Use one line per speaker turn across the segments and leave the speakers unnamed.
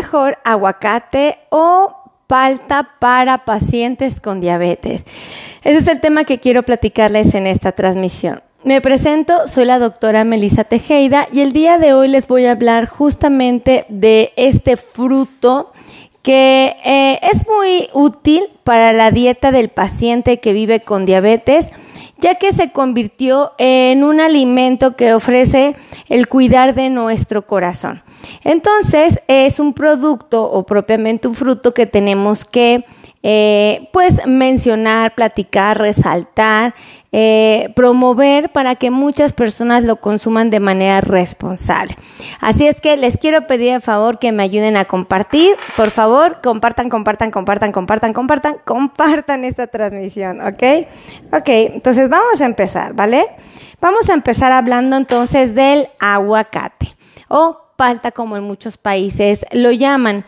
mejor aguacate o palta para pacientes con diabetes? Ese es el tema que quiero platicarles en esta transmisión. Me presento, soy la doctora Melissa Tejeda y el día de hoy les voy a hablar justamente de este fruto que eh, es muy útil para la dieta del paciente que vive con diabetes, ya que se convirtió en un alimento que ofrece el cuidar de nuestro corazón. Entonces, es un producto o propiamente un fruto que tenemos que eh, pues mencionar, platicar, resaltar, eh, promover para que muchas personas lo consuman de manera responsable. Así es que les quiero pedir a favor que me ayuden a compartir. Por favor, compartan, compartan, compartan, compartan, compartan, compartan esta transmisión, ¿ok? Ok, entonces vamos a empezar, ¿vale? Vamos a empezar hablando entonces del aguacate o palta como en muchos países lo llaman.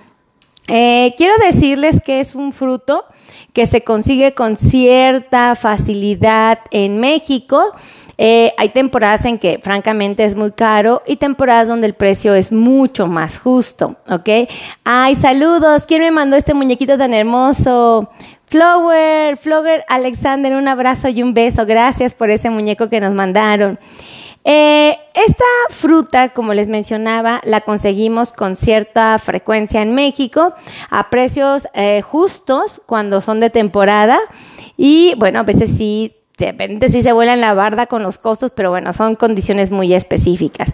Eh, quiero decirles que es un fruto que se consigue con cierta facilidad en México. Eh, hay temporadas en que francamente es muy caro y temporadas donde el precio es mucho más justo, ¿ok? Ay, saludos, ¿quién me mandó este muñequito tan hermoso? Flower, Flower Alexander, un abrazo y un beso. Gracias por ese muñeco que nos mandaron. Eh, esta fruta, como les mencionaba, la conseguimos con cierta frecuencia en México a precios eh, justos cuando son de temporada y bueno, a veces sí de repente sí se vuelan la barda con los costos, pero bueno, son condiciones muy específicas.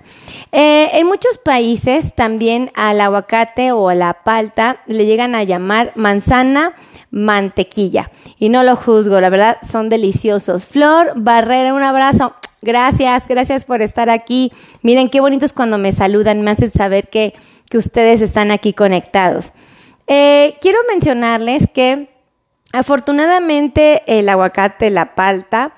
Eh, en muchos países también al aguacate o a la palta le llegan a llamar manzana mantequilla. Y no lo juzgo, la verdad son deliciosos. Flor Barrera, un abrazo. Gracias, gracias por estar aquí. Miren qué bonito es cuando me saludan, me hacen saber que, ustedes están aquí conectados. Eh, quiero mencionarles que afortunadamente el aguacate, la palta,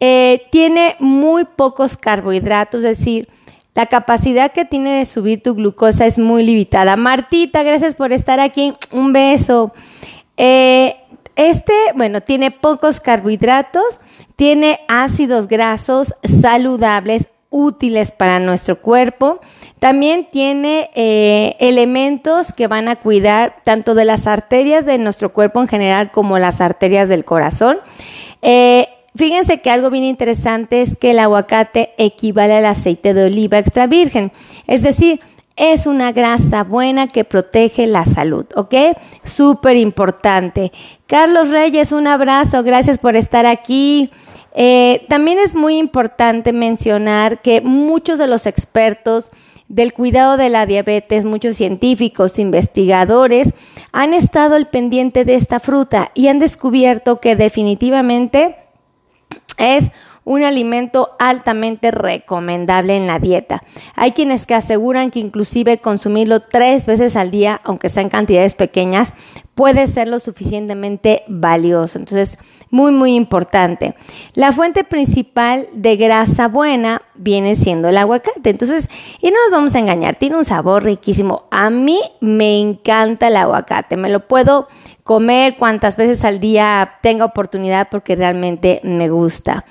eh, tiene muy pocos carbohidratos, es decir, la capacidad que tiene de subir tu glucosa es muy limitada. Martita, gracias por estar aquí. Un beso. Eh, este, bueno, tiene pocos carbohidratos, tiene ácidos grasos saludables, útiles para nuestro cuerpo. También tiene eh, elementos que van a cuidar tanto de las arterias de nuestro cuerpo en general como las arterias del corazón. Eh, fíjense que algo bien interesante es que el aguacate equivale al aceite de oliva extra virgen. Es decir, es una grasa buena que protege la salud, ¿ok? Súper importante. Carlos Reyes, un abrazo, gracias por estar aquí. Eh, también es muy importante mencionar que muchos de los expertos del cuidado de la diabetes, muchos científicos, investigadores, han estado al pendiente de esta fruta y han descubierto que definitivamente es un alimento altamente recomendable en la dieta. Hay quienes que aseguran que inclusive consumirlo tres veces al día, aunque sean cantidades pequeñas, puede ser lo suficientemente valioso. Entonces, muy, muy importante. La fuente principal de grasa buena viene siendo el aguacate. Entonces, y no nos vamos a engañar, tiene un sabor riquísimo. A mí me encanta el aguacate, me lo puedo comer cuantas veces al día tenga oportunidad porque realmente me gusta.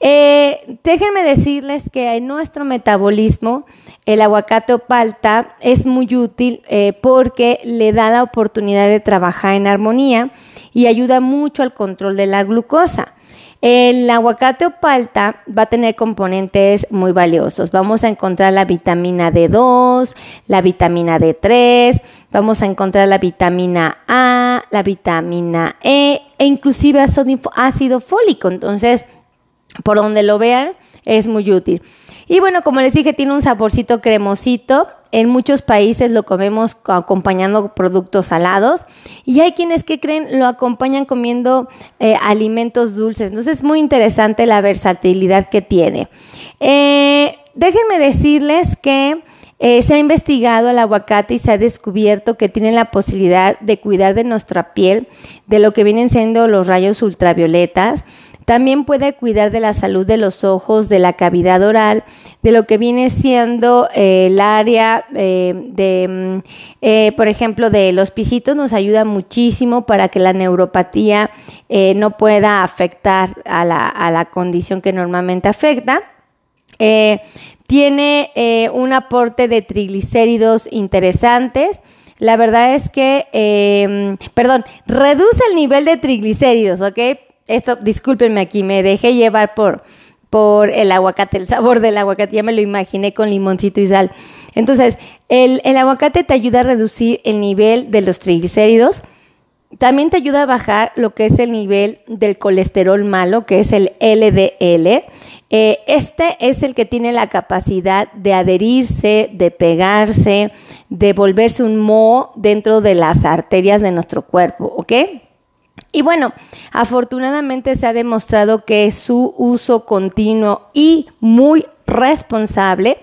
Eh, déjenme decirles que en nuestro metabolismo el aguacate o palta es muy útil eh, porque le da la oportunidad de trabajar en armonía y ayuda mucho al control de la glucosa. El aguacate o palta va a tener componentes muy valiosos. Vamos a encontrar la vitamina D2, la vitamina D3, vamos a encontrar la vitamina A, la vitamina E e inclusive ácido fólico. Entonces, por donde lo vean, es muy útil. Y bueno, como les dije, tiene un saborcito cremosito. En muchos países lo comemos acompañando productos salados y hay quienes que creen lo acompañan comiendo eh, alimentos dulces. Entonces es muy interesante la versatilidad que tiene. Eh, déjenme decirles que eh, se ha investigado el aguacate y se ha descubierto que tiene la posibilidad de cuidar de nuestra piel de lo que vienen siendo los rayos ultravioletas también puede cuidar de la salud de los ojos, de la cavidad oral, de lo que viene siendo eh, el área eh, de, mm, eh, por ejemplo, de los pisitos, nos ayuda muchísimo para que la neuropatía no pueda afectar a la, a la, condición que normalmente afecta. tiene un aporte de triglicéridos interesantes la verdad es que, perdón, reduce el nivel de triglicéridos, ¿ok? Esto, discúlpenme aquí, me dejé llevar por, por el aguacate, el sabor del aguacate, ya me lo imaginé con limoncito y sal. Entonces, el, el aguacate te ayuda a reducir el nivel de los triglicéridos, también te ayuda a bajar lo que es el nivel del colesterol malo, que es el LDL. Eh, este es el que tiene la capacidad de adherirse, de pegarse, de volverse un moho dentro de las arterias de nuestro cuerpo, ¿ok? Y bueno, afortunadamente se ha demostrado que su uso continuo y muy responsable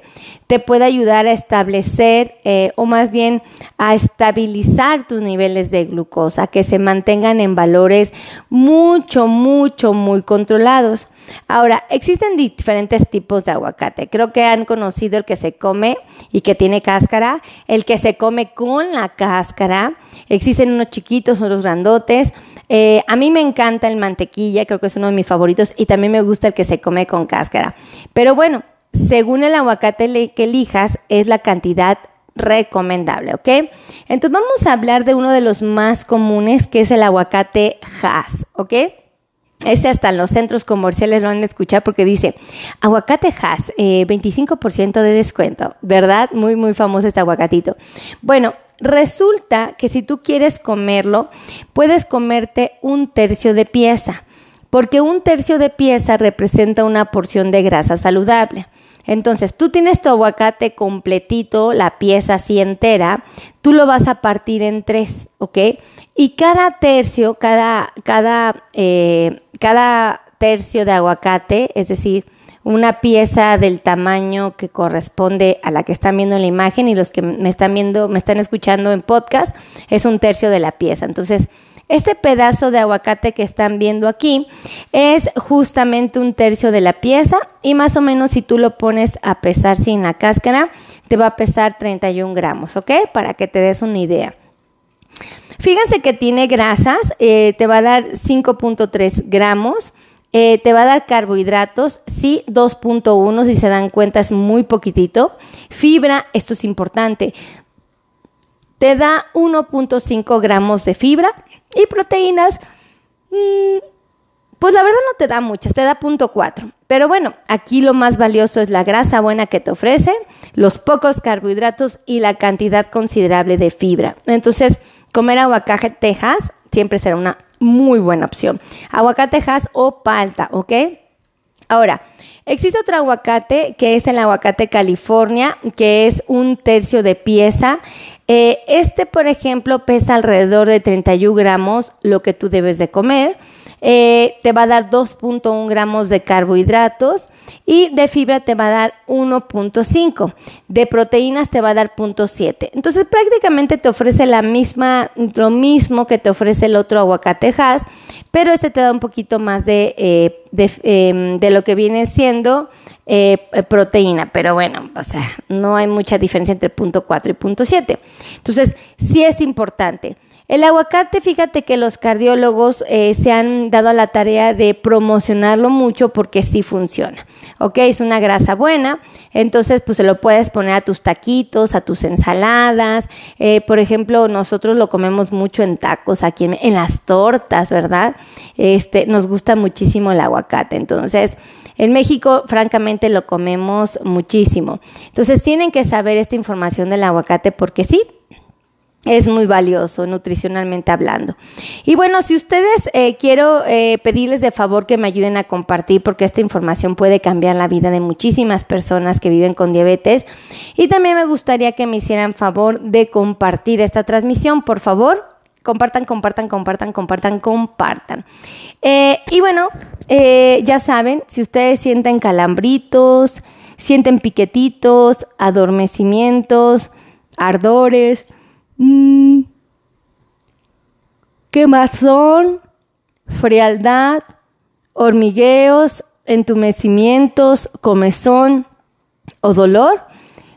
te puede ayudar a establecer eh, o más bien a estabilizar tus niveles de glucosa, que se mantengan en valores mucho, mucho, muy controlados. Ahora, existen diferentes tipos de aguacate. Creo que han conocido el que se come y que tiene cáscara, el que se come con la cáscara. Existen unos chiquitos, otros grandotes. Eh, a mí me encanta el mantequilla, creo que es uno de mis favoritos, y también me gusta el que se come con cáscara. Pero bueno, según el aguacate que elijas, es la cantidad recomendable, ¿ok? Entonces vamos a hablar de uno de los más comunes, que es el aguacate Hass, ¿ok? Ese hasta en los centros comerciales lo han escuchado porque dice aguacate Hass, 25% eh, de descuento, ¿verdad? Muy, muy famoso este aguacatito. Bueno, resulta que si tú quieres comerlo, puedes comerte un tercio de pieza, porque un tercio de pieza representa una porción de grasa saludable. Entonces, tú tienes tu aguacate completito, la pieza así entera, tú lo vas a partir en tres, ¿ok? Y cada tercio, cada, cada, eh, cada tercio de aguacate, es decir, una pieza del tamaño que corresponde a la que están viendo en la imagen y los que me están viendo, me están escuchando en podcast, es un tercio de la pieza. Entonces, este pedazo de aguacate que están viendo aquí es justamente un tercio de la pieza y más o menos si tú lo pones a pesar sin la cáscara, te va a pesar 31 gramos, ¿ok? Para que te des una idea. Fíjense que tiene grasas, eh, te va a dar 5.3 gramos. Eh, te va a dar carbohidratos, sí, 2.1, si se dan cuenta es muy poquitito. Fibra, esto es importante, te da 1.5 gramos de fibra. Y proteínas, mm, pues la verdad no te da muchas, te da punto 4. Pero bueno, aquí lo más valioso es la grasa buena que te ofrece, los pocos carbohidratos y la cantidad considerable de fibra. Entonces, comer aguacate tejas siempre será una muy buena opción. Aguacate tejas o palta, ¿ok? Ahora, existe otro aguacate que es el aguacate California, que es un tercio de pieza. Eh, este, por ejemplo, pesa alrededor de 31 gramos, lo que tú debes de comer. Eh, te va a dar 2.1 gramos de carbohidratos y de fibra te va a dar 1.5, de proteínas te va a dar 0.7. Entonces prácticamente te ofrece la misma, lo mismo que te ofrece el otro aguacate Hass, pero este te da un poquito más de, eh, em, de, lo que viene siendo eh, proteína, pero bueno, o sea, no hay mucha diferencia entre 0.4 y 0.7. Entonces, sí es importante. El aguacate, fíjate que los cardiólogos eh, se han dado a la tarea de promocionarlo mucho porque sí funciona. ¿Ok? Es una grasa buena, entonces pues se lo puedes poner a tus taquitos, a tus ensaladas. Eh, por ejemplo, nosotros lo comemos mucho en tacos, aquí en, las tortas, ¿verdad? Este, nos gusta muchísimo el aguacate. Entonces, en México, francamente, lo comemos muchísimo. Entonces, tienen que saber esta información del aguacate porque sí, es muy valioso nutricionalmente hablando. Y bueno, si ustedes eh, quiero eh, pedirles de favor que me ayuden a compartir porque esta información puede cambiar la vida de muchísimas personas que viven con diabetes. Y también me gustaría que me hicieran favor de compartir esta transmisión, por favor. Compartan, compartan, compartan, compartan, compartan. Eh, y bueno, ya saben, si ustedes sienten calambritos, sienten piquetitos, adormecimientos, ardores, Mm. quemazón, frialdad, hormigueos, entumecimientos, comezón o dolor.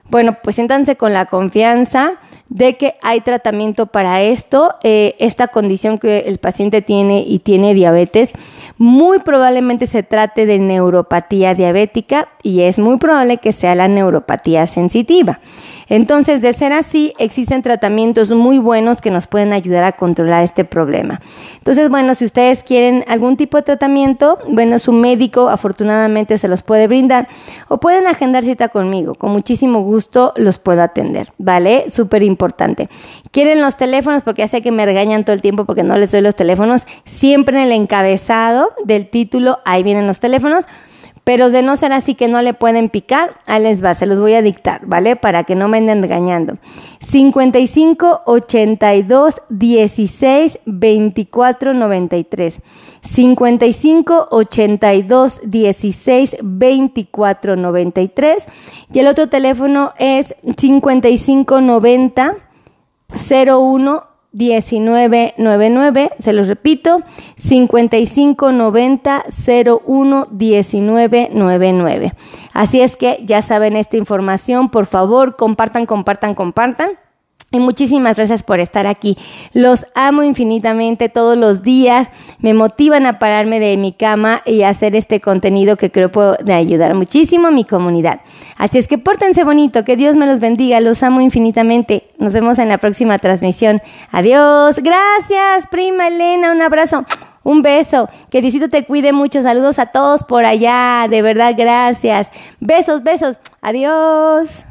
Bueno, pues siéntanse con la confianza de que hay tratamiento para esto. Eh, esta condición que el paciente tiene y tiene diabetes, muy probablemente se trate de neuropatía diabética y es muy probable que sea la neuropatía sensitiva. Entonces, de ser así, existen tratamientos muy buenos que nos pueden ayudar a controlar este problema. Entonces, bueno, si ustedes quieren algún tipo de tratamiento, bueno, su médico afortunadamente se los puede brindar o pueden agendar cita conmigo. Con muchísimo gusto los puedo atender, ¿vale? Súper importante. ¿Quieren los teléfonos? Porque ya sé que me regañan todo el tiempo porque no les doy los teléfonos. Siempre en el encabezado del título, ahí vienen los teléfonos. Pero de no ser así que no le pueden picar, ahí les va, se los voy a dictar, ¿vale? Para que no me anden engañando. 55 82 16 24 93. 55 82 16 24 93. Y el otro teléfono es 55 90 01 1999, se los repito, 5590 01 1999. Así es que ya saben esta información, por favor, compartan, compartan, compartan. Y muchísimas gracias por estar aquí. Los amo infinitamente todos los días. Me motivan a pararme de mi cama y hacer este contenido que creo puede ayudar muchísimo a mi comunidad. Así es que pórtense bonito. Que Dios me los bendiga. Los amo infinitamente. Nos vemos en la próxima transmisión. Adiós. Gracias, prima Elena. Un abrazo. Un beso. Que Diosito te cuide mucho. Saludos a todos por allá. De verdad, gracias. Besos, besos. Adiós.